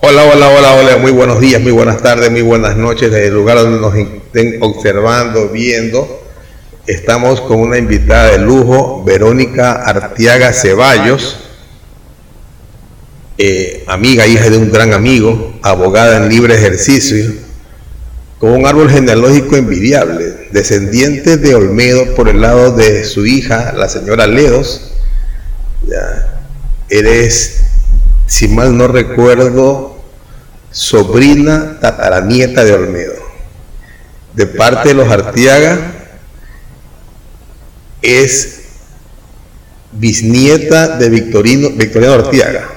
Hola, hola, hola, hola, muy buenos días, muy buenas tardes, muy buenas noches, desde el lugar donde nos estén observando, viendo. Estamos con una invitada de lujo, Verónica Artiaga Ceballos, eh, amiga, hija de un gran amigo, abogada en libre ejercicio, con un árbol genealógico envidiable, descendiente de Olmedo por el lado de su hija, la señora Ledos. Eres si mal no recuerdo, sobrina tataranieta de Olmedo. De parte de los Artiaga, es bisnieta de Victorino, Victoriano Artiaga,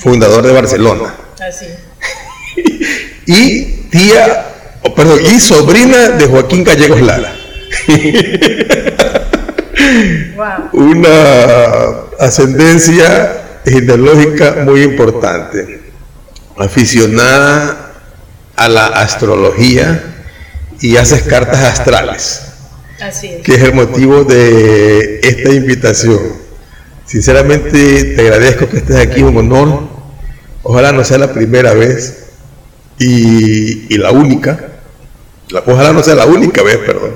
fundador de Barcelona. y tía, oh, perdón, y sobrina de Joaquín Gallegos Lara. Una ascendencia genealógica muy importante, aficionada a la astrología y haces cartas astrales, que es el motivo de esta invitación. Sinceramente te agradezco que estés aquí, un honor. Ojalá no sea la primera vez y, y la única. Ojalá no sea la única vez, perdón.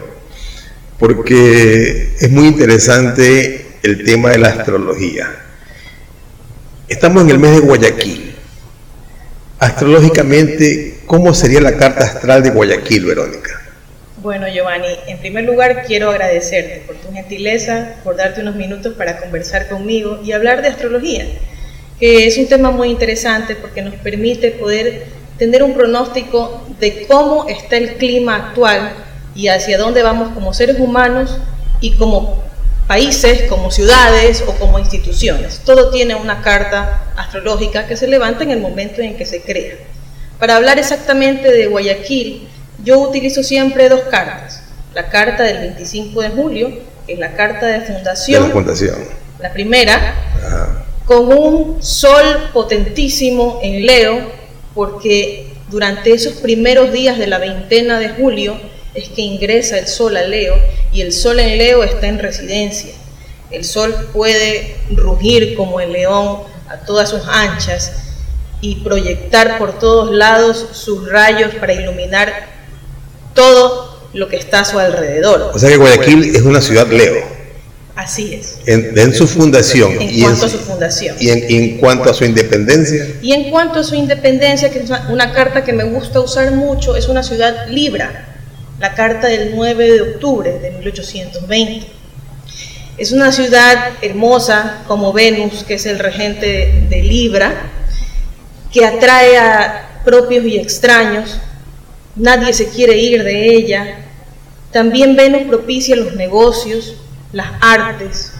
Porque es muy interesante el tema de la astrología Estamos en el mes de Guayaquil. Astrológicamente, ¿cómo sería la carta astral de Guayaquil, Verónica? Bueno, Giovanni, en primer lugar quiero agradecerte por tu gentileza, por darte unos minutos para conversar conmigo y hablar de astrología, que es un tema muy interesante porque nos permite poder tener un pronóstico de cómo está el clima actual y hacia dónde vamos como seres humanos y como países, como ciudades o como instituciones. Todo tiene una carta astrológica que se levanta en el momento en que se crea. Para hablar exactamente de Guayaquil, yo utilizo siempre dos cartas. La carta del 25 de julio, que es la carta de fundación. la fundación. La primera, con un sol potentísimo en Leo, porque durante esos primeros días de la veintena de julio es que ingresa el sol a Leo y el sol en Leo está en residencia. El sol puede rugir como el león a todas sus anchas y proyectar por todos lados sus rayos para iluminar todo lo que está a su alrededor. O sea que Guayaquil es una ciudad Leo. Así es. En, su fundación. En y cuanto a su fundación. Y en, cuanto a su independencia. Y en cuanto a su independencia, que es una carta que me gusta usar mucho, es una ciudad libra la carta del 9 de octubre de 1820. Es una ciudad hermosa como Venus, que es el regente de Libra, que atrae a propios y extraños. Nadie se quiere ir de ella. También Venus propicia los negocios, las artes,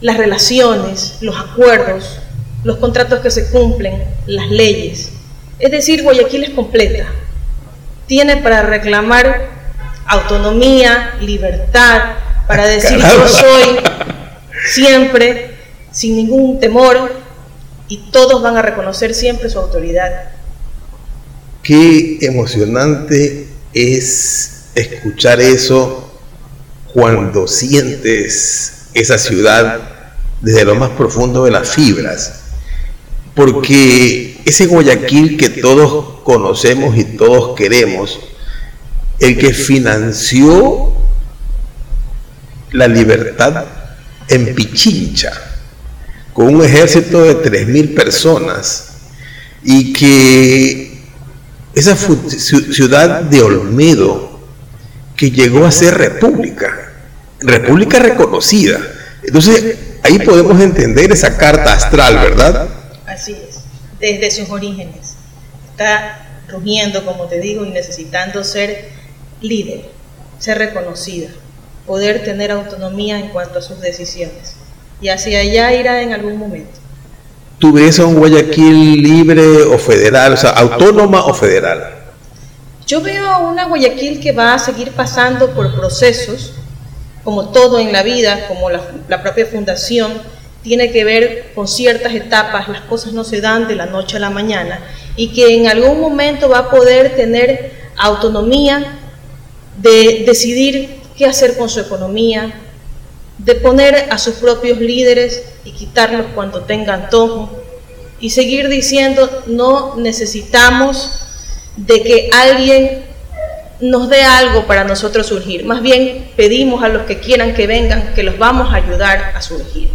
las relaciones, los acuerdos, los contratos que se cumplen, las leyes. Es decir, Guayaquil es completa, tiene para reclamar autonomía, libertad, para decir yo soy siempre, sin ningún temor, y todos van a reconocer siempre su autoridad. Qué emocionante es escuchar eso cuando sientes esa ciudad desde lo más profundo de las fibras. Porque ese Guayaquil que todos conocemos y todos queremos, el que financió la libertad en Pichincha, con un ejército de 3.000 personas, y que esa ciudad de Olmedo, que llegó a ser república, república reconocida. Entonces, ahí podemos entender esa carta astral, ¿verdad? Así desde sus orígenes está rugiendo, como te digo, y necesitando ser líder, ser reconocida, poder tener autonomía en cuanto a sus decisiones. Y hacia allá irá en algún momento. ¿Tú ves a un Guayaquil libre o federal, o sea, autónoma o federal? Yo veo a una Guayaquil que va a seguir pasando por procesos, como todo en la vida, como la, la propia fundación, tiene que ver con ciertas etapas, las cosas no se dan de la noche a la mañana y que en algún momento va a poder tener autonomía de decidir qué hacer con su economía, de poner a sus propios líderes y quitarlos cuando tenga antojo, y seguir diciendo no necesitamos de que alguien nos dé algo para nosotros surgir. Más bien pedimos a los que quieran que vengan que los vamos a ayudar a surgir.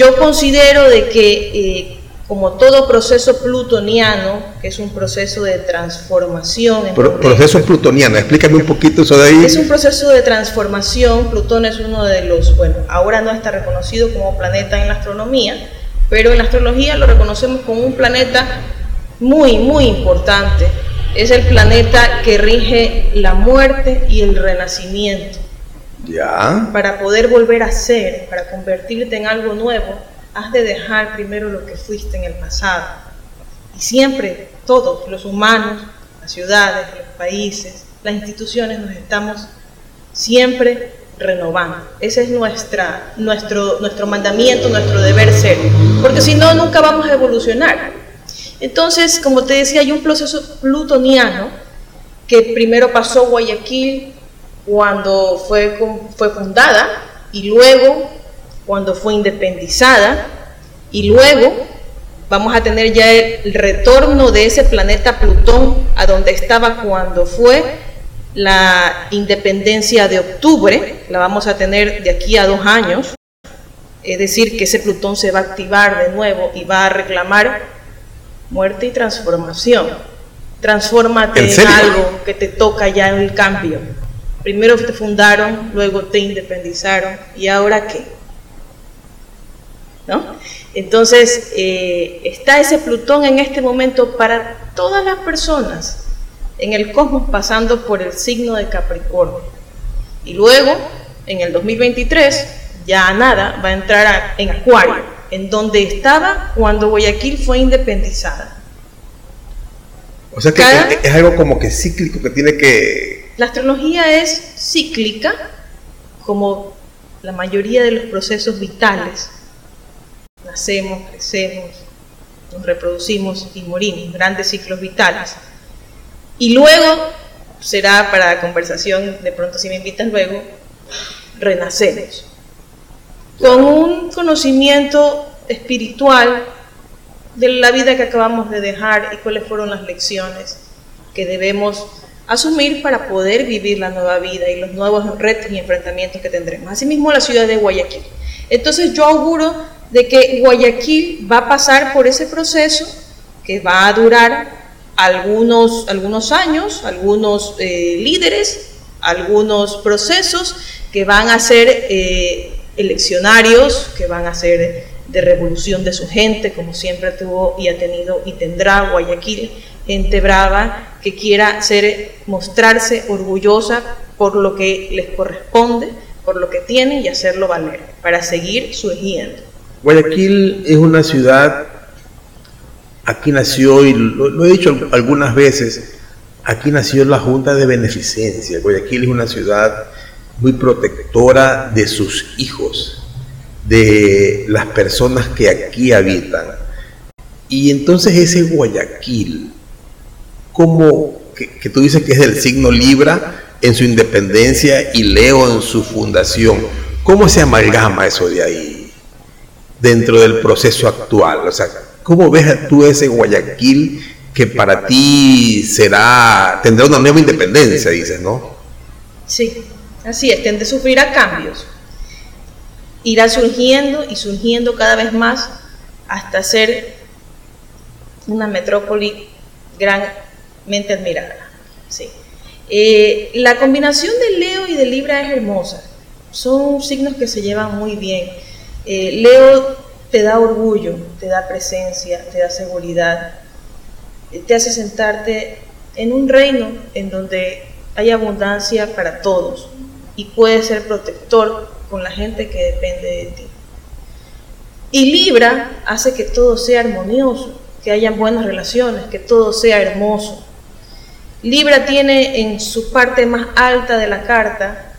Yo considero de que eh, como todo proceso plutoniano, que es un proceso de transformación. proceso plutoniano, explícame un poquito eso de ahí. Es un proceso de transformación. Plutón es uno de los, bueno, ahora no está reconocido como planeta en la astronomía, pero en la astrología lo reconocemos como un planeta muy, muy importante. Es el planeta que rige la muerte y el renacimiento. Para poder volver a ser, para convertirte en algo nuevo, has de dejar primero lo que fuiste en el pasado. Y siempre todos, los humanos, las ciudades, los países, las instituciones, nos estamos siempre renovando. Ese es nuestra, nuestro, nuestro mandamiento, nuestro deber ser. Porque si no, nunca vamos a evolucionar. Entonces, como te decía, hay un proceso plutoniano que primero pasó Guayaquil cuando fue, fue fundada y luego cuando fue independizada y luego vamos a tener ya el retorno de ese planeta Plutón a donde estaba cuando fue la independencia de octubre, la vamos a tener de aquí a dos años, es decir, que ese Plutón se va a activar de nuevo y va a reclamar muerte y transformación. Transfórmate en, algo que te toca ya en el cambio. Primero te fundaron, luego te independizaron, ¿y ahora qué? Entonces, eh, está ese Plutón en este momento para todas las personas en el cosmos pasando por el signo de Capricornio. Y luego, en el 2023, ya nada, va a entrar en Acuario, en donde estaba cuando Guayaquil fue independizada. O sea que es algo como que cíclico que tiene que... La astrología es cíclica, como la mayoría de los procesos vitales nacemos, crecemos, nos reproducimos y morimos, grandes ciclos vitales. Y luego será para conversación, de pronto si me invitas luego, renacemos. Con un conocimiento espiritual de la vida que acabamos de dejar y cuáles fueron las lecciones que debemos asumir para poder vivir la nueva vida y los nuevos retos y enfrentamientos que tendremos. Asimismo, la ciudad de Guayaquil. Entonces yo auguro de que Guayaquil va a pasar por ese proceso que va a durar algunos, algunos años, algunos eh, líderes, algunos procesos que van a ser eh, eleccionarios, que van a ser de revolución de su gente, como siempre tuvo y ha tenido y tendrá Guayaquil, gente brava que quiera ser, mostrarse orgullosa por lo que les corresponde, por lo que tiene y hacerlo valer, para seguir surgiendo. Guayaquil es una ciudad, aquí nació, y lo, he dicho algunas veces, aquí nació la Junta de Beneficencia. Guayaquil es una ciudad muy protectora de sus hijos, de las personas que aquí habitan. Y entonces ese Guayaquil, que, tú dices que es del signo Libra en su independencia y Leo en su fundación, ¿cómo se amalgama eso de ahí? dentro del proceso actual? O sea, ¿cómo ves tú ese Guayaquil que para ti será, tendrá una nueva independencia, dices, ¿no? Sí, así es, tende a sufrir a cambios. Irá surgiendo y surgiendo cada vez más hasta ser una metrópoli granmente admirada. Sí. Eh, la combinación de Leo y de Libra es hermosa. Son signos que se llevan muy bien. Eh, Leo te da orgullo, te da presencia, te da seguridad, eh, te hace sentarte en un reino en donde hay abundancia para todos y puedes ser protector con la gente que depende de ti. Y Libra hace que todo sea armonioso, que haya buenas relaciones, que todo sea hermoso. Libra tiene en su parte más alta de la carta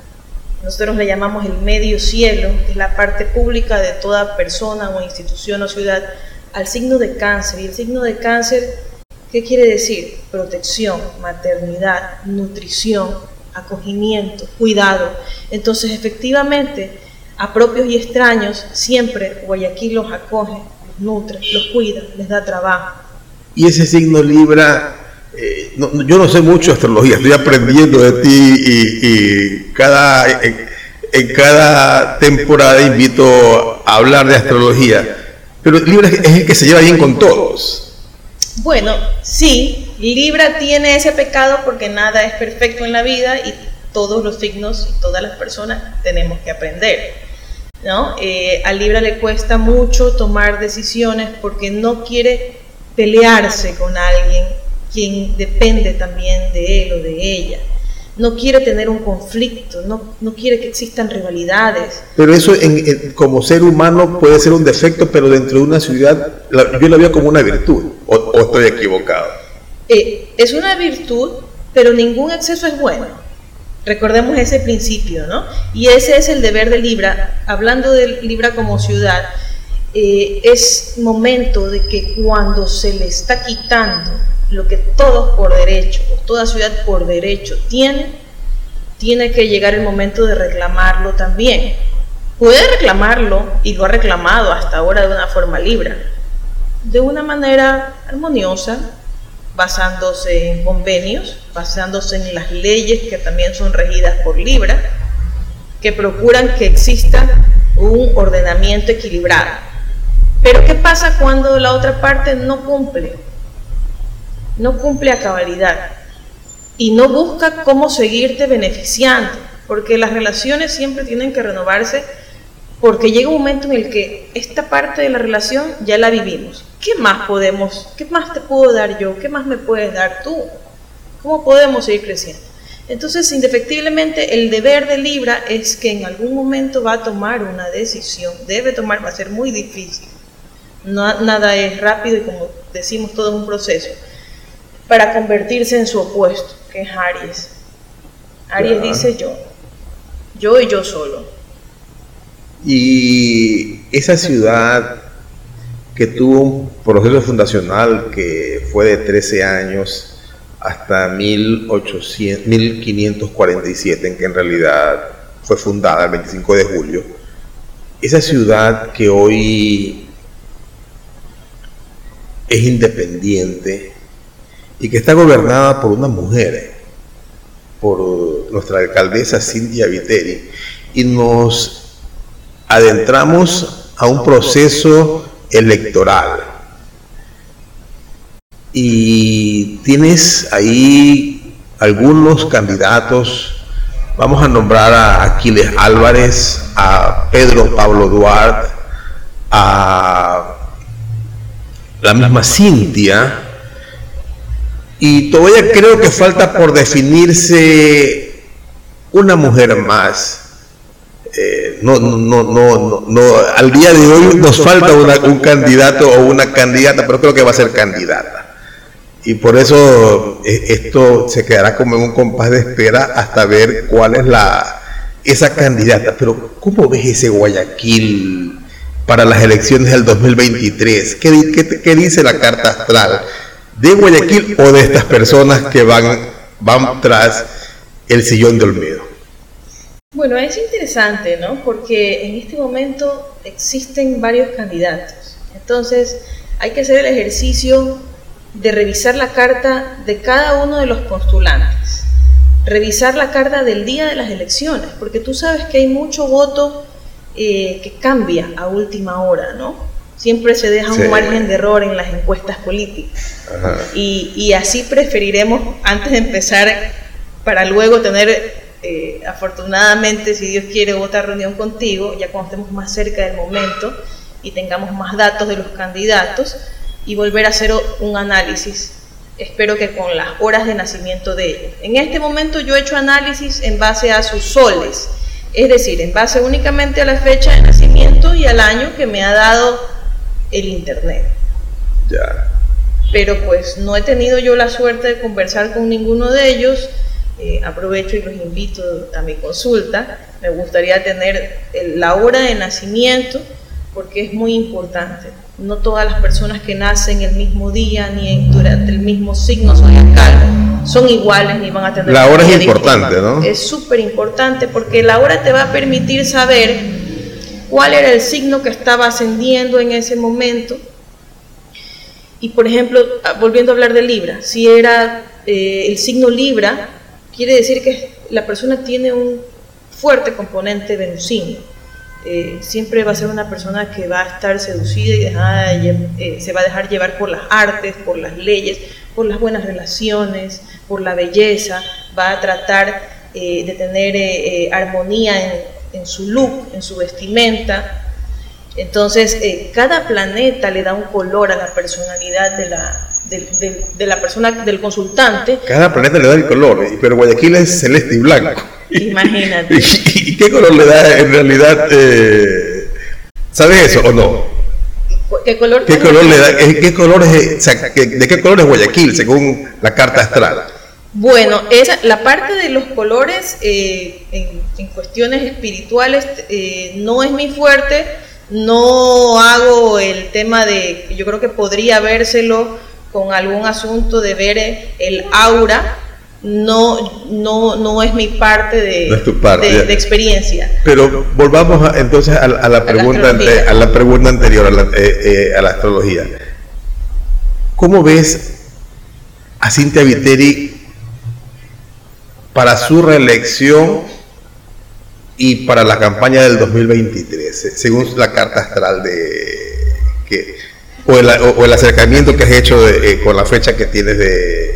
nosotros le llamamos el medio cielo, que es la parte pública de toda persona o institución o ciudad, al signo de cáncer. Y el signo de cáncer, ¿qué quiere decir? Protección, maternidad, nutrición, acogimiento, cuidado. Entonces, efectivamente, a propios y extraños, siempre Guayaquil los acoge, los nutre, los cuida, les da trabajo. Y ese signo Libra, eh, yo no sé mucho de astrología, estoy aprendiendo de ti y, cada, en, cada temporada invito a hablar de astrología, pero Libra es el que se lleva bien con todos. Bueno, sí, Libra tiene ese pecado porque nada es perfecto en la vida y todos los signos y todas las personas tenemos que aprender. ¿no? Eh, a Libra le cuesta mucho tomar decisiones porque no quiere pelearse con alguien quien depende también de él o de ella. No quiere tener un conflicto, no, no quiere que existan rivalidades. Pero eso en, como ser humano puede ser un defecto, pero dentro de una ciudad yo la veo como una virtud, o, estoy equivocado. Eh, es una virtud, pero ningún exceso es bueno. Recordemos ese principio, ¿no? Y ese es el deber de Libra. Hablando de Libra como ciudad, eh, es momento de que cuando se le está quitando lo que todos por derecho, o toda ciudad por derecho tiene, tiene que llegar el momento de reclamarlo también. Puede reclamarlo y lo ha reclamado hasta ahora de una forma Libra, de una manera armoniosa, basándose en convenios, basándose en las leyes que también son regidas por Libra, que procuran que exista un ordenamiento equilibrado. Pero ¿qué pasa cuando la otra parte no cumple? No cumple a cabalidad y no busca cómo seguirte beneficiando, porque las relaciones siempre tienen que renovarse porque llega un momento en el que esta parte de la relación ya la vivimos. ¿Qué más podemos, qué más te puedo dar yo? ¿Qué más me puedes dar tú? ¿Cómo podemos seguir creciendo? Entonces, indefectiblemente, el deber de Libra es que en algún momento va a tomar una decisión, debe tomar, va a ser muy difícil. No, nada es rápido y como decimos, todo es un proceso, para convertirse en su opuesto, que es Aries. Aries dice yo, yo y yo solo y esa ciudad que tuvo un proceso fundacional que fue de 13 años hasta 1800, 1547, en que en realidad fue fundada el 25 de julio, esa ciudad que hoy es independiente y que está gobernada por una mujer, por nuestra alcaldesa Cintia Viteri, y nos adentramos a un proceso electoral. Y tienes ahí algunos candidatos. Vamos a nombrar a Aquiles Álvarez, a Pedro Pablo Duarte, a la misma Cintia. Y todavía creo que falta por definirse una mujer más eh, no, no, no, no, al día de hoy nos falta un candidato o una candidata, pero creo que va a ser candidata. Y por eso eh, esto se quedará como en un compás de espera hasta ver cuál es la esa candidata. Pero ¿cómo ves ese Guayaquil para las elecciones del 2023? ¿Qué, dice la carta astral? ¿De Guayaquil o de estas personas que van, van tras el sillón de Olmedo? Bueno, es interesante, ¿no? Porque en este momento existen varios candidatos. Entonces, hay que hacer el ejercicio de revisar la carta de cada uno de los postulantes. Revisar la carta del día de las elecciones, porque tú sabes que hay mucho voto eh, que cambia a última hora, ¿no? Siempre se deja un margen de error en las encuestas políticas. Y, y así preferiremos, antes de empezar, para luego tener eh, afortunadamente, si Dios quiere, otra reunión contigo, ya cuando estemos más cerca del momento y tengamos más datos de los candidatos y volver a hacer un análisis. Espero que con las horas de nacimiento de ellos. En este momento yo he hecho análisis en base a sus soles, es decir, en base únicamente a la fecha de nacimiento y al año que me ha dado el Internet. Ya. Pero pues no he tenido yo la suerte de conversar con ninguno de ellos eh, aprovecho y los invito a mi consulta. Me gustaría tener la hora de nacimiento porque es muy importante. No todas las personas que nacen el mismo día ni durante el mismo signo zodiacal son iguales ni van a tener... La hora es importante, ¿no? Es súper importante porque la hora te va a permitir saber cuál era el signo que estaba ascendiendo en ese momento y por ejemplo, ah, volviendo a hablar de Libra, si era eh, el signo Libra, quiere decir que la persona tiene un fuerte componente venusino. Eh, siempre va a ser una persona que va a estar seducida y eh, se va a dejar llevar por las artes, por las leyes, por las buenas relaciones, por la belleza, va a tratar de tener armonía en, su look, en su vestimenta. Entonces, cada planeta le da un color a la personalidad de la, de, la persona, del consultante. Cada planeta le da el color, pero Guayaquil es celeste y blanco. Imagínate. ¿Y, qué color le da en realidad? Eh, ¿Sabes eso o no? ¿Qué color, ¿Qué color le da? ¿Qué color es, ¿De qué color es Guayaquil según la carta astral? Bueno, esa, la parte de los colores eh, en, cuestiones espirituales eh, no es mi fuerte, no hago el tema de, yo creo que podría vérselo con algún asunto de ver el aura, no, no, no es mi parte de, de, experiencia. Pero volvamos entonces a, la pregunta, a la pregunta anterior, a la, eh, eh, a la astrología. ¿Cómo ves a Cintia Viteri para su reelección y para la campaña del 2023, según la carta astral de que o el, acercamiento que has hecho eh, con la fecha que tienes de,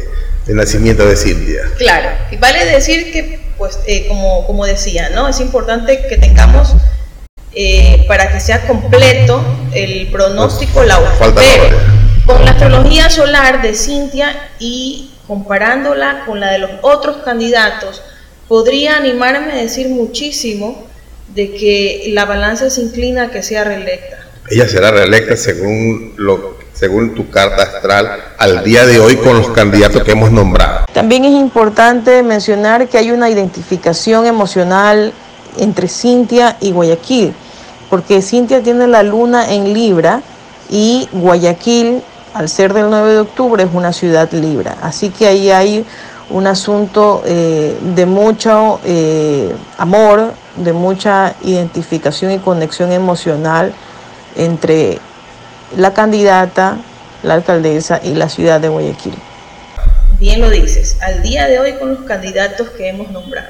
nacimiento de Cintia. Claro, y vale decir que, pues, eh, como, como decía, ¿no? Es importante que tengamos, eh, para que sea completo el pronóstico, la falta con la astrología solar de Cintia y comparándola con la de los otros candidatos, podría animarme a decir muchísimo de que la balanza se inclina a que sea reelecta ella será reelecta según lo según tu carta astral al día de hoy con los candidatos que hemos nombrado. También es importante mencionar que hay una identificación emocional entre Cintia y Guayaquil, porque Cintia tiene la luna en Libra y Guayaquil, al ser del 9 de octubre, es una ciudad Libra. Así que ahí hay un asunto eh, de mucho eh, amor, de mucha identificación y conexión emocional entre la candidata, la alcaldesa y la ciudad de Guayaquil. Bien lo dices, al día de hoy con los candidatos que hemos nombrado,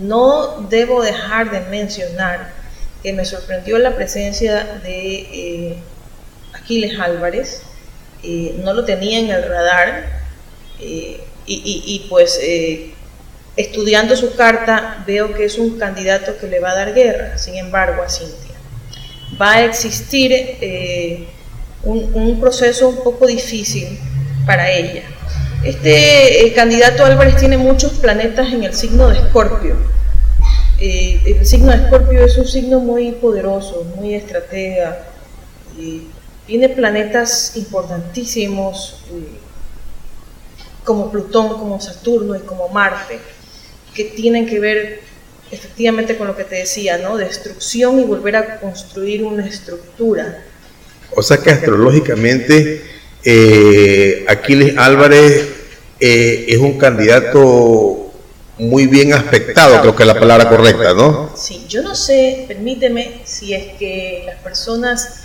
no debo dejar de mencionar que me sorprendió la presencia de eh, Aquiles Álvarez, eh, no lo tenía en el radar eh, y, pues estudiando su carta veo que es un candidato que le va a dar guerra, sin embargo a Cintia va a existir un, proceso un poco difícil para ella. Este eh, candidato Álvarez tiene muchos planetas en el signo de Escorpio. Eh, el signo de Escorpio es un signo muy poderoso, muy estratega. tiene planetas importantísimos como Plutón, como Saturno y como Marte, que tienen que ver efectivamente con lo que te decía, ¿no? Destrucción y volver a construir una estructura. O sea que astrológicamente eh, Aquiles Álvarez eh, es un candidato muy bien aspectado, creo que es la palabra correcta, ¿no? Sí, yo no sé, permíteme, si es que las personas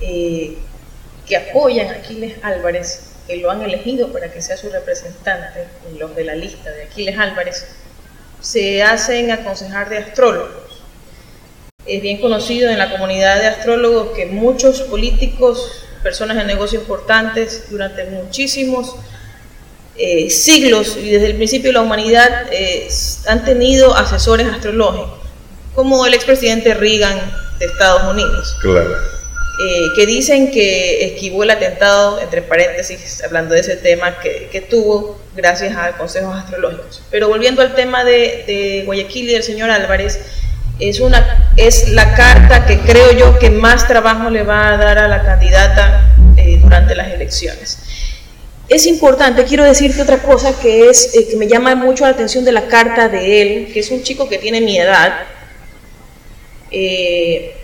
eh, que apoyan a Aquiles Álvarez, que lo han elegido para que sea su representante, los de la lista de Aquiles Álvarez, se hacen aconsejar de astrólogos. Es bien conocido en la comunidad de astrólogos que muchos políticos, personas de negocio importantes, durante muchísimos eh, siglos y desde el principio de la humanidad eh, han tenido asesores astrológicos, como el expresidente Reagan de Estados Unidos. Claro eh, que dicen que esquivó el atentado, entre paréntesis, hablando de ese tema que, tuvo gracias a consejos astrológicos. Pero volviendo al tema de, Guayaquil y del señor Álvarez, es, una, es la carta que creo yo que más trabajo le va a dar a la candidata eh, durante las elecciones. Es importante, quiero decirte otra cosa que, es, eh, que me llama mucho la atención de la carta de él, que es un chico que tiene mi edad, eh,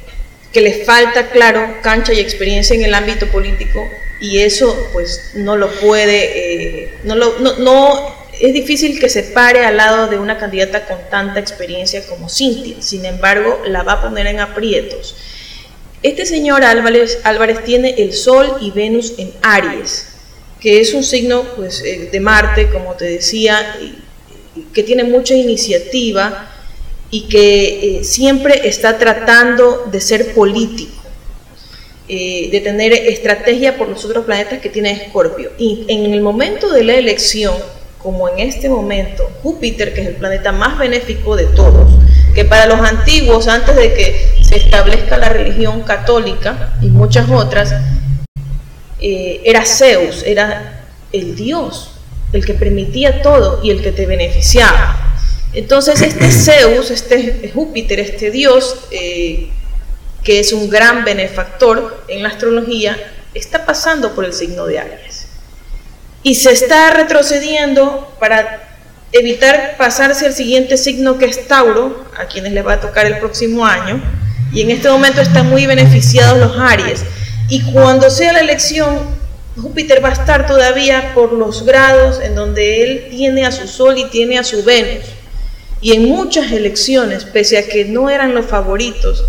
que le falta, claro, cancha y experiencia en el ámbito político y eso pues no lo puede, no, lo, no, es difícil que se pare al lado de una candidata con tanta experiencia como Cintia, sin embargo la va a poner en aprietos. Este señor Álvarez, Álvarez tiene el Sol y Venus en Aries, que es un signo pues, eh, de Marte, como te decía, que tiene mucha iniciativa y que eh, siempre está tratando de ser político, eh, de tener estrategia por los otros planetas que tiene Escorpio. Y en el momento de la elección, como en este momento, Júpiter, que es el planeta más benéfico de todos, que para los antiguos, antes de que se establezca la religión católica y muchas otras, eh, era Zeus, era el Dios, el que permitía todo y el que te beneficiaba. Entonces este Zeus, este Júpiter, este Dios, eh, que es un gran benefactor en la astrología, está pasando por el signo de Aries. Y se está retrocediendo para evitar pasarse al siguiente signo que es Tauro, a quienes les va a tocar el próximo año, y en este momento están muy beneficiados los Aries. Y cuando sea la elección, Júpiter va a estar todavía por los grados en donde él tiene a su Sol y tiene a su Venus. Y en muchas elecciones, pese a que no eran los favoritos,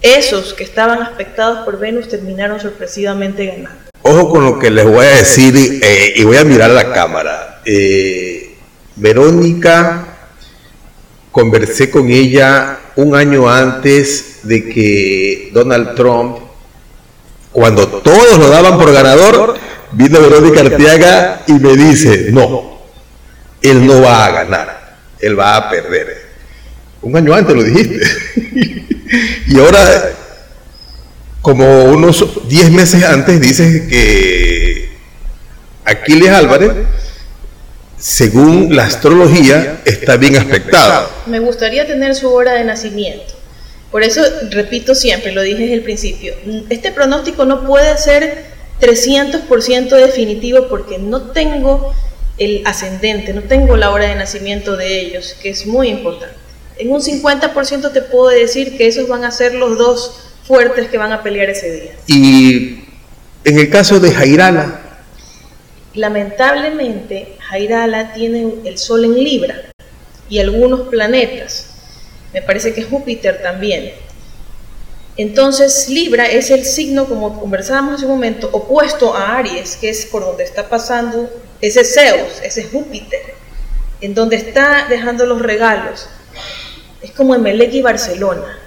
esos que estaban aspectados por Venus terminaron sorpresivamente ganando. Ojo con lo que les voy a decir eh, y voy a mirar la cámara. Eh, Verónica, conversé con ella un año antes de que Donald Trump, cuando todos lo daban por ganador, vino Verónica Arteaga y me dice, no, él no va a ganar, él va a perder. Un año antes lo dijiste. y ahora, como unos 10 meses antes, dices que Aquiles Álvarez, según la astrología, está bien aspectado. Me gustaría tener su hora de nacimiento. Por eso, repito siempre, lo dije desde el principio, este pronóstico no puede ser 300% definitivo porque no tengo el ascendente, no tengo la hora de nacimiento de ellos, que es muy importante. En un 50% te puedo decir que esos van a ser los dos fuertes que van a pelear ese día. Y en el caso de Jairala. Lamentablemente, Jairala tiene el Sol en Libra y algunos planetas. Me parece que Júpiter también. Entonces Libra es el signo, como conversábamos hace un momento, opuesto a Aries, que es por donde está pasando ese Zeus, ese Júpiter, en donde está dejando los regalos. Es como Emelec y Barcelona.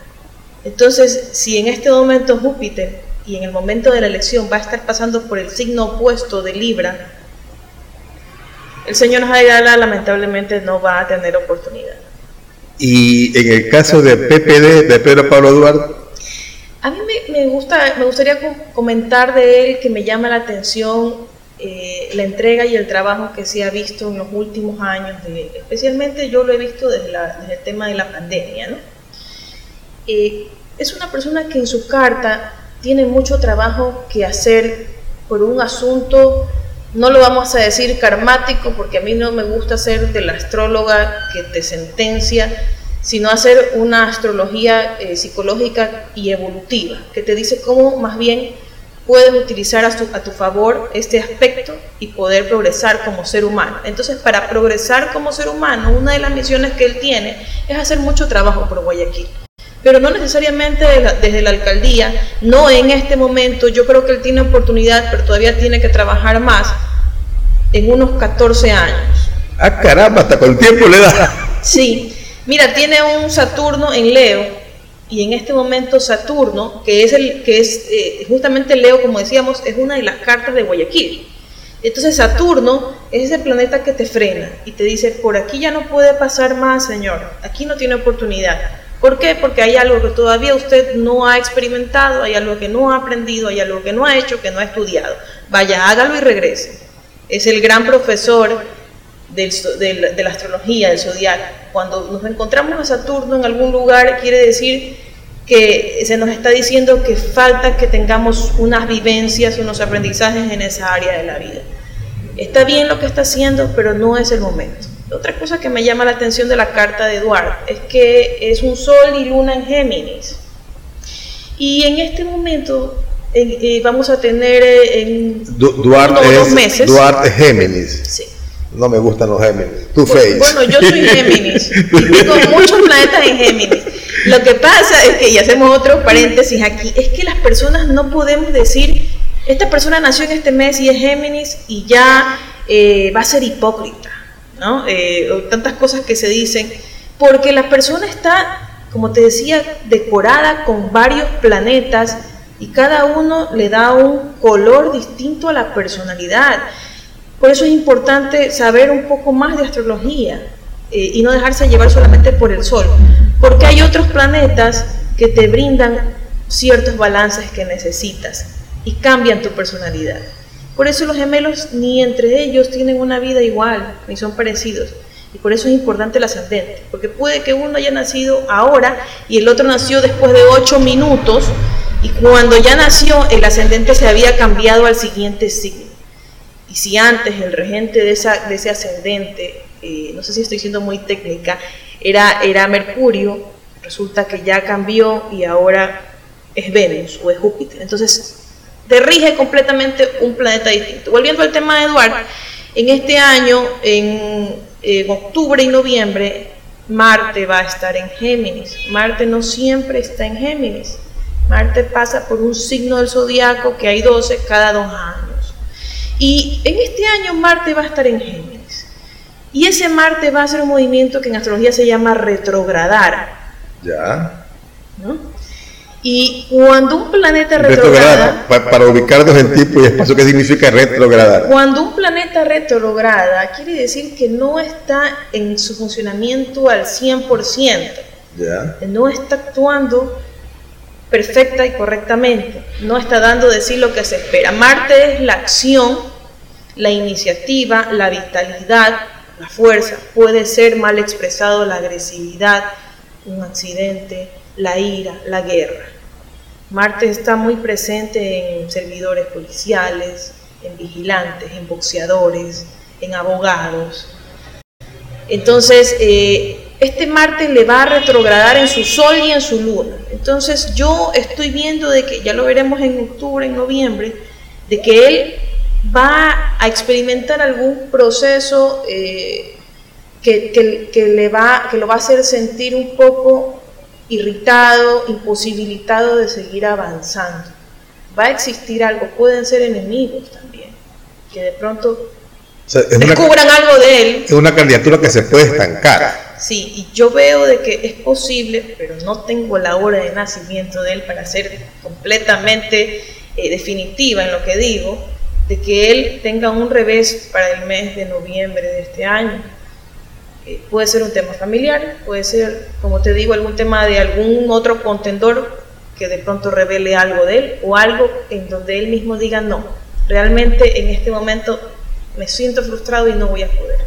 Entonces, si en este momento Júpiter y en el momento de la elección va a estar pasando por el signo opuesto de Libra, el señor Jairala lamentablemente no va a tener oportunidad. Y en el caso de PPD, de Pedro Pablo Duarte, a mí me, gusta, me gustaría comentar de él que me llama la atención eh, la entrega y el trabajo que se ha visto en los últimos años, de especialmente yo lo he visto desde, el tema de la pandemia. ¿no? Es una persona que en su carta tiene mucho trabajo que hacer por un asunto, no lo vamos a decir karmático, porque a mí no me gusta ser de la astróloga que te sentencia, sino hacer una astrología eh, psicológica y evolutiva, que te dice cómo más bien puedes utilizar a tu, a tu, favor este aspecto y poder progresar como ser humano. Entonces, para progresar como ser humano, una de las misiones que él tiene es hacer mucho trabajo por Guayaquil. Pero no necesariamente desde la alcaldía, no en este momento, yo creo que él tiene oportunidad, pero todavía tiene que trabajar más en unos 14 años. Ah, caramba, hasta con tiempo le da. Sí, Mira, tiene un Saturno en Leo y en este momento Saturno, que es el que es eh, justamente Leo, como decíamos, es una de las cartas de Guayaquil. Entonces Saturno es ese planeta que te frena y te dice, por aquí ya no puede pasar más, señor, aquí no tiene oportunidad. ¿Por qué? Porque hay algo que todavía usted no ha experimentado, hay algo que no ha aprendido, hay algo que no ha hecho, que no ha estudiado. Vaya, hágalo y regrese. Es el gran profesor de la astrología, del zodiaco. Cuando nos encontramos a Saturno en algún lugar, quiere decir que se nos está diciendo que falta que tengamos unas vivencias, unos aprendizajes en esa área de la vida. Está bien lo que está haciendo, pero no es el momento. Otra cosa que me llama la atención de la carta de Eduardo es que es un sol y luna en Géminis. Y en este momento eh, vamos a tener eh, en Duarte dos meses. Duarte Géminis. Sí. No me gustan los Géminis. Tu face. Bueno, yo soy Géminis. y tengo muchos planetas en Géminis. Lo que pasa es que, y hacemos otro paréntesis aquí, es que las personas no podemos decir, esta persona nació en este mes y es Géminis y ya eh, va a ser hipócrita, Eh, tantas cosas que se dicen, porque la persona está, como te decía, decorada con varios planetas y cada uno le da un color distinto a la personalidad. Por eso es importante saber un poco más de astrología eh, y no dejarse llevar solamente por el Sol, porque hay otros planetas que te brindan ciertos balances que necesitas y cambian tu personalidad. Por eso los gemelos ni entre ellos tienen una vida igual, ni son parecidos. Y por eso es importante el ascendente, porque puede que uno haya nacido ahora y el otro nació después de ocho minutos y cuando ya nació el ascendente se había cambiado al siguiente signo. Y si antes el regente de, ese ascendente, eh, no sé si estoy siendo muy técnica, era, era Mercurio, resulta que ya cambió y ahora es Venus o es Júpiter. Entonces, te rige completamente un planeta distinto. Volviendo al tema de Eduardo, en este año, en, en octubre y noviembre, Marte va a estar en Géminis. Marte no siempre está en Géminis. Marte pasa por un signo del zodiaco que hay 12 cada dos años. Y en este año Marte va a estar en Géminis. Y ese Marte va a hacer un movimiento que en astrología se llama retrogradar. Ya. Y cuando un planeta retrograda... para, ubicarnos en tiempo y espacio, ¿qué significa retrogradar? Cuando un planeta retrograda, quiere decir que no está en su funcionamiento al 100%. Ya. No está actuando perfecta y correctamente. No está dando de sí lo que se espera. Marte es la acción la iniciativa, la vitalidad, la fuerza. Puede ser mal expresado la agresividad, un accidente, la ira, la guerra. Marte está muy presente en servidores policiales, en vigilantes, en boxeadores, en abogados. Entonces, eh, este Marte le va a retrogradar en su Sol y en su Luna. Entonces, yo estoy viendo de que, ya lo veremos en octubre, en noviembre, de que él va a experimentar algún proceso eh, que, le va, que lo va a hacer sentir un poco irritado, imposibilitado de seguir avanzando. Va a existir algo, pueden ser enemigos también, que de pronto descubran algo de él. Es una candidatura que se puede estancar. Sí, y yo veo de que es posible, pero no tengo la hora de nacimiento de él para ser completamente eh, definitiva en lo que digo, de que él tenga un revés para el mes de noviembre de este año. Eh, puede ser un tema familiar, puede ser, como te digo, algún tema de algún otro contendor que de pronto revele algo de él o algo en donde él mismo diga no, realmente en este momento me siento frustrado y no voy a poder.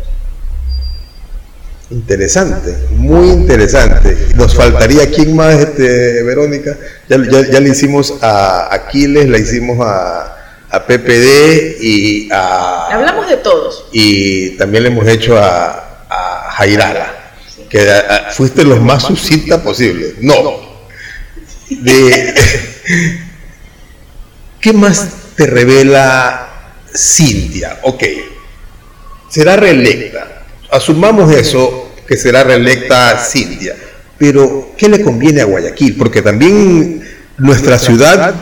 Interesante, muy interesante. Nos faltaría quién más, este, Verónica. Ya, ya le hicimos a Aquiles, le hicimos a, a PPD y a... Hablamos de todos. Y también le hemos hecho a Jairala, que fuiste lo más sucinta posible. No. ¿Qué más te revela Cintia? Ok, será reelecta. Asumamos eso, que será reelecta Cintia. Pero, ¿qué le conviene a Guayaquil? Porque también nuestra ciudad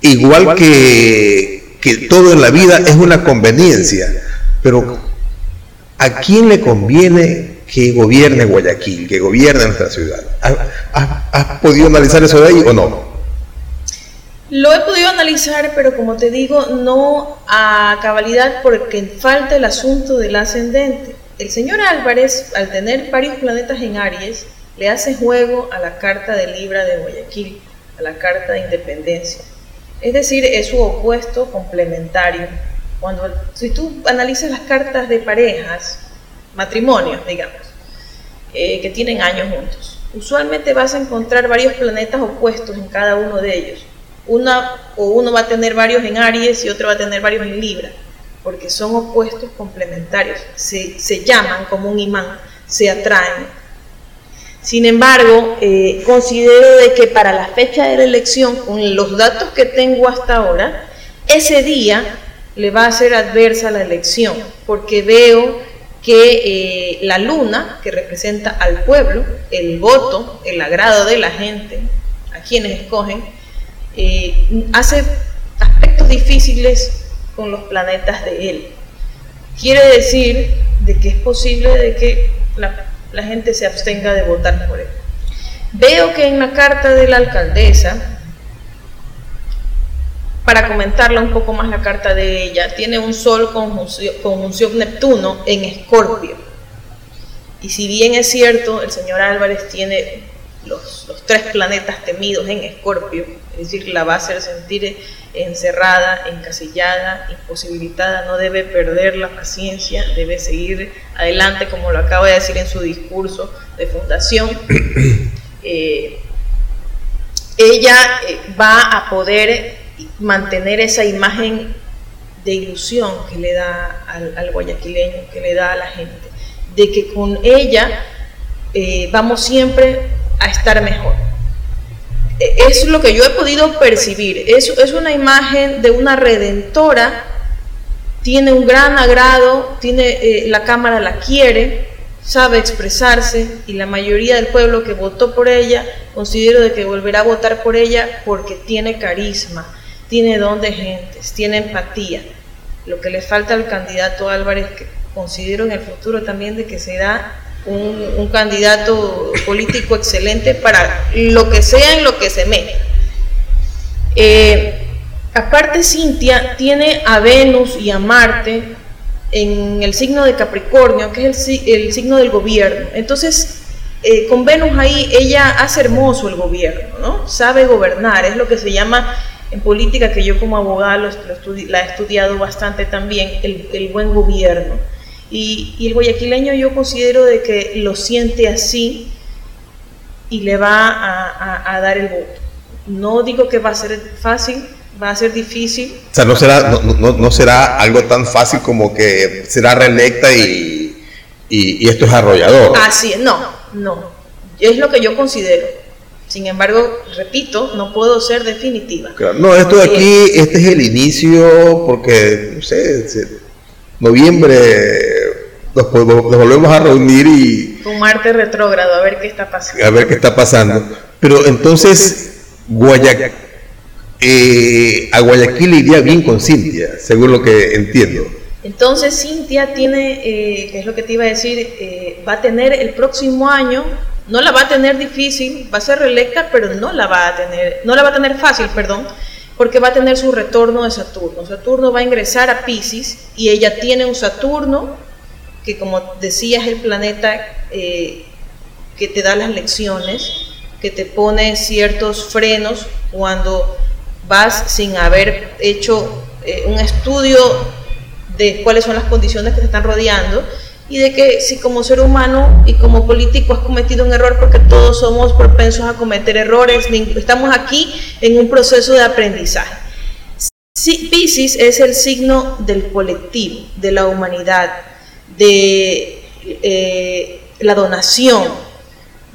igual que, todo en la vida es una conveniencia, pero ¿a quién le conviene que gobierne Guayaquil, que gobierne nuestra ciudad? ¿Has, podido analizar eso de ahí o no? Lo he podido analizar, pero como te digo, no a cabalidad porque falta el asunto del ascendente. El señor Álvarez, al tener varios planetas en Aries, le hace juego a la carta de Libra de Guayaquil, a la carta de independencia. Es decir, es su opuesto complementario. Cuando, si tú analizas las cartas de parejas, matrimonios, digamos, eh, que tienen años juntos, usualmente vas a encontrar varios planetas opuestos en cada uno de ellos. Una o uno va a tener varios en Aries y otro va a tener varios en Libra, porque son opuestos complementarios. Se, se llaman como un imán, se atraen sin embargo, eh, considero de que para la fecha de la elección, con los datos que tengo hasta ahora, ese día le va a ser adversa la elección, porque veo que eh, la luna, que representa al pueblo, el voto, el agrado de la gente, a quienes escogen, eh, hace aspectos difíciles con los planetas de él. Quiere decir de que es posible de que la, la gente se abstenga de votar por él. Veo que en la carta de la alcaldesa, para comentarla un poco más la carta de ella, tiene un Sol conjunción, Neptuno en Escorpio. Y si bien es cierto, el señor Álvarez tiene los, tres planetas temidos en Escorpio, es decir, la va a hacer sentir encerrada, encasillada, imposibilitada, no debe perder la paciencia, debe seguir adelante, como lo acaba de decir en su discurso de fundación. Eh, ella eh, va a poder mantener esa imagen de ilusión que le da al, guayaquileño, que le da a la gente, de que con ella eh, vamos siempre a estar mejor. E, es lo que yo he podido percibir, es, es una imagen de una redentora, tiene un gran agrado, tiene, eh, la Cámara la quiere, sabe expresarse y la mayoría del pueblo que votó por ella considero de que volverá a votar por ella porque tiene carisma, tiene don de gentes, tiene empatía. Lo que le falta al candidato Álvarez, que considero en el futuro también de que será un, candidato político excelente para lo que sea en lo que se mete. Eh, aparte, Cintia tiene a Venus y a Marte en el signo de Capricornio, que es el, signo del gobierno. Entonces, eh, con Venus ahí, ella hace hermoso el gobierno, ¿no? Sabe gobernar, es lo que se llama en política, que yo como abogada lo, la he estudiado bastante también, el, buen gobierno. Y, el guayaquileño yo considero de que lo siente así y le va a, dar el voto. No digo que va a ser fácil, va a ser difícil. O sea, no será, no, no, será algo tan fácil como que será reelecta y, y, y esto es arrollador. Así es, no, no. Es lo que yo considero. Sin embargo, repito, no puedo ser definitiva. no, esto de aquí, este es el inicio, porque, no sé, noviembre nos, volvemos a reunir y... Un Marte retrógrado, a ver qué está pasando. A ver qué está pasando. Pero entonces, Guayaquil, eh, a Guayaquil iría bien con Cintia, según lo que entiendo. Entonces Cintia tiene, eh, que es lo que te iba a decir, eh, va a tener el próximo año no la va a tener difícil, va a ser reelecta, pero no la va a tener, no la va a tener fácil, perdón, porque va a tener su retorno de Saturno. Saturno va a ingresar a Pisces y ella tiene un Saturno que, como decía, es el planeta eh, que te da las lecciones, que te pone ciertos frenos cuando vas sin haber hecho eh, un estudio de cuáles son las condiciones que te están rodeando y de que si como ser humano y como político has cometido un error, porque todos somos propensos a cometer errores, estamos aquí en un proceso de aprendizaje. Pisces es el signo del colectivo, de la humanidad, de eh, la donación,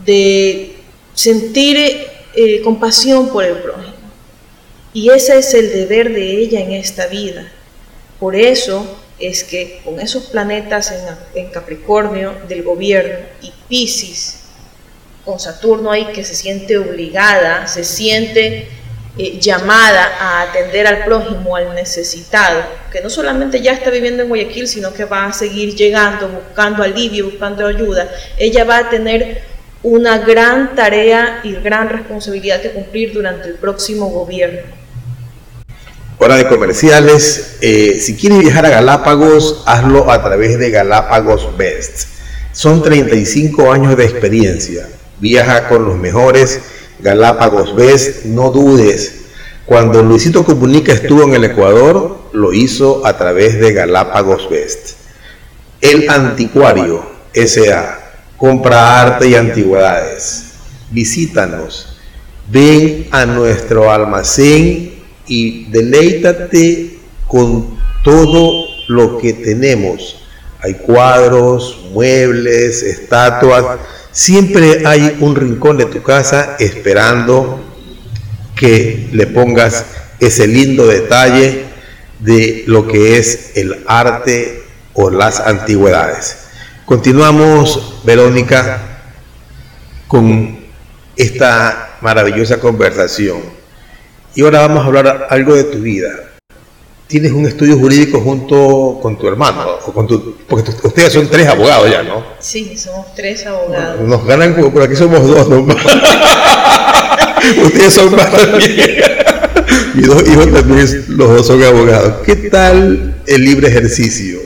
de sentir eh, compasión por el prójimo. Y ese es el deber de ella en esta vida. Por eso es que con esos planetas en, Capricornio del gobierno y Pisces, con Saturno ahí que se siente obligada, se siente eh, llamada a atender al prójimo, al necesitado, que no solamente ya está viviendo en Guayaquil, sino que va a seguir llegando, buscando alivio, buscando ayuda, ella va a tener una gran tarea y gran responsabilidad que cumplir durante el próximo gobierno Hora de comerciales. Eh, si quieres viajar a Galápagos, hazlo a través de Galápagos Best. Son 35 años de experiencia. Viaja con los mejores. Galápagos Best, no dudes. Cuando Luisito Comunica estuvo en el Ecuador, lo hizo a través de Galápagos Best. El Anticuario SA. Compra arte y antigüedades. Visítanos. Ven a nuestro almacén y deleítate con todo lo que tenemos. Hay cuadros, muebles, estatuas. Siempre hay un rincón de tu casa esperando que le pongas ese lindo detalle de lo que es el arte o las antigüedades. Continuamos, Verónica, con esta maravillosa conversación. Y ahora vamos a hablar algo de tu vida. Tienes un estudio jurídico junto con tu hermano, o con tu, porque ustedes son tres abogados ya, ¿no? Sí, somos tres abogados. Nos ganan, por aquí somos dos nomás. ustedes son más también. Mis dos hijos también, los dos son abogados. ¿Qué tal el libre ejercicio?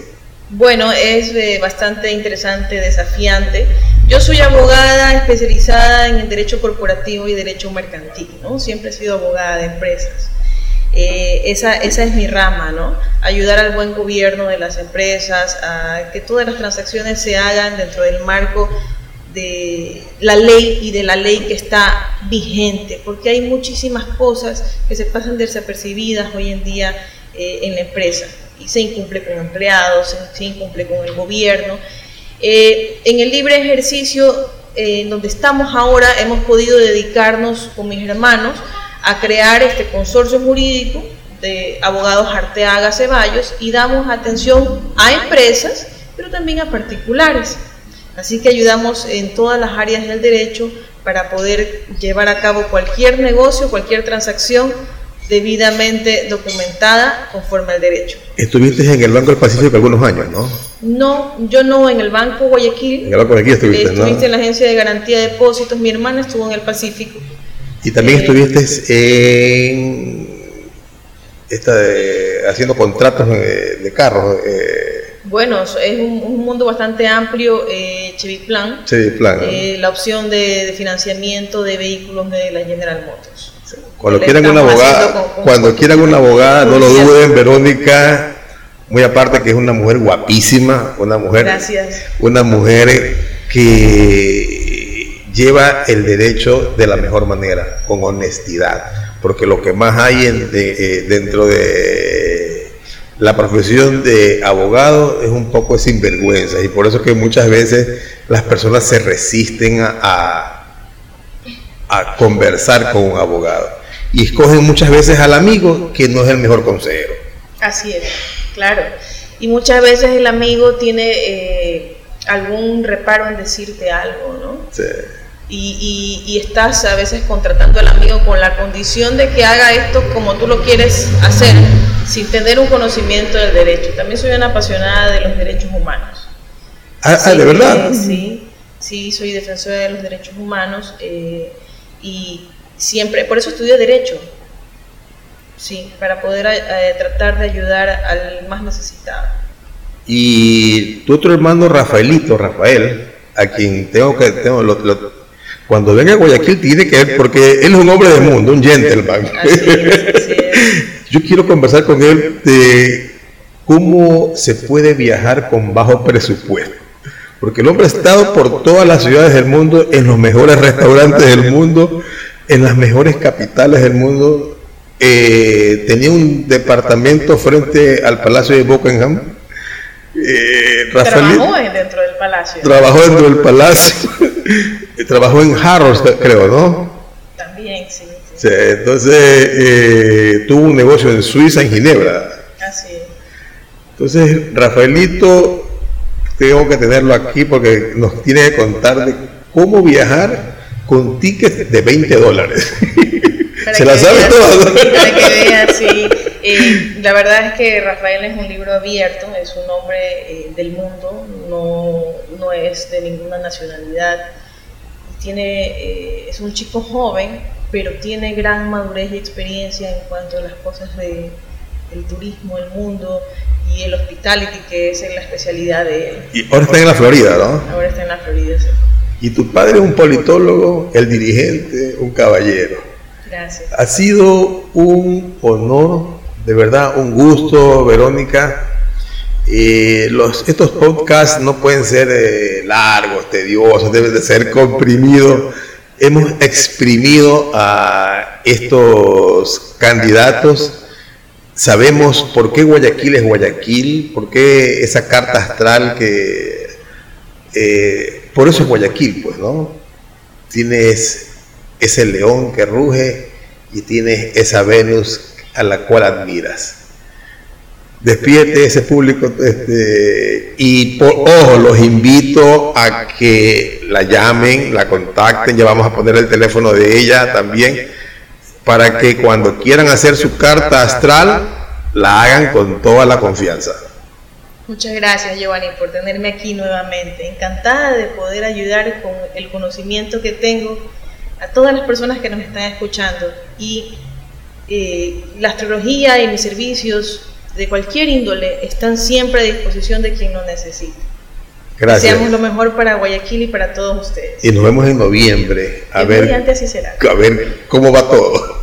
Bueno, es eh, bastante interesante, desafiante. Yo soy abogada especializada en el derecho corporativo y derecho mercantil, ¿no? Siempre he sido abogada de empresas. Eh, esa, es mi rama, ¿no? Ayudar al buen gobierno de las empresas, a que todas las transacciones se hagan dentro del marco de la ley y de la ley que está vigente, porque hay muchísimas cosas que se pasan desapercibidas hoy en día eh, en la empresa y se incumple con empleados, se, incumple con el gobierno. Eh, en el libre ejercicio eh, en donde estamos ahora hemos podido dedicarnos con mis hermanos a crear este consorcio jurídico de abogados Arteaga Ceballos y damos atención a empresas, pero también a particulares. Así que ayudamos en todas las áreas del derecho para poder llevar a cabo cualquier negocio, cualquier transacción debidamente documentada conforme al derecho. Estuviste en el Banco del Pacífico algunos años, ¿no? No, yo no, en el Banco Guayaquil. En el Banco Guayaquil estuviste, ¿no? Estuviste en la Agencia de Garantía de Depósitos, mi hermana estuvo en el Pacífico. Y también eh, estuviste en esta haciendo contratos de, carros. Eh. bueno, es un, mundo bastante amplio, eh, Cheviplan. Cheviplan. Eh, la opción de, de financiamiento de vehículos de la General Motors. Cuando quieran una abogada, cuando quieran una abogada, no lo duden, Verónica, muy aparte que es una mujer guapísima, una mujer, una mujer que lleva el derecho de la mejor manera, con honestidad, porque lo que más hay eh, dentro de la profesión de abogado es un poco sinvergüenza y por eso que muchas veces las personas se resisten a a conversar con un abogado. Y escogen muchas veces al amigo que no es el mejor consejero. Así es, claro. Y muchas veces el amigo tiene eh, algún reparo en decirte algo, ¿no? Sí. Y, y, estás a veces contratando al amigo con la condición de que haga esto como tú lo quieres hacer, sin tener un conocimiento del derecho. También soy una apasionada de los derechos humanos. Ah, ah ¿de verdad? sí, sí, soy defensora de los derechos humanos. Eh, y siempre, por eso estudié Derecho, sí, para poder eh, tratar de ayudar al más necesitado. Y tu otro hermano Rafaelito, Rafael, a quien tengo que, tengo, cuando venga a Guayaquil tiene que ver, porque él es un hombre del mundo, un gentleman. Yo quiero conversar con él de cómo se puede viajar con bajo presupuesto. Porque el hombre ha estado por todas las ciudades del mundo, en los mejores restaurantes del mundo, en las mejores capitales del mundo. Eh, tenía un departamento frente al Palacio de Buckingham. Eh, trabajó dentro del palacio. Trabajó dentro del palacio. trabajó en Harrods, creo, ¿no? También, sí. entonces eh, tuvo un negocio en Suiza, en Ginebra. Así es. Entonces, Rafaelito tengo que tenerlo aquí porque nos tiene que contar de cómo viajar con tickets de 20 dólares. Se la sabe todo. Para que sí. Eh, la verdad es que Rafael es un libro abierto, es un hombre eh, del mundo, no, no, es de ninguna nacionalidad. Tiene, eh, es un chico joven, pero tiene gran madurez y experiencia en cuanto a las cosas de, del turismo, el mundo, y el hospitality, que es la especialidad de él. Y ahora está en la Florida, ¿no? Ahora está en la Florida, sí. Y tu padre es un politólogo, el dirigente, un caballero. Gracias. Ha sido un honor, de verdad, un gusto, Verónica. Eh, los, estos podcasts no pueden ser eh, largos, tediosos, deben de ser comprimidos. Hemos exprimido a estos candidatos sabemos por qué Guayaquil es Guayaquil, por qué esa carta astral que... Eh, por eso es Guayaquil, pues, ¿no? Tienes ese león que ruge y tienes esa Venus a la cual admiras. despierte ese público este, y por, ojo, los invito a que la llamen, la contacten, ya vamos a poner el teléfono de ella también, para que cuando quieran hacer su carta astral, la hagan con toda la confianza. Muchas gracias Giovanni por tenerme aquí nuevamente. Encantada de poder ayudar con el conocimiento que tengo a todas las personas que nos están escuchando. Y eh, la astrología y mis servicios de cualquier índole están siempre a disposición de quien lo necesite. Gracias. Deseamos lo mejor para Guayaquil y para todos ustedes. Y nos vemos en noviembre. A ver, así será. a ver cómo va todo.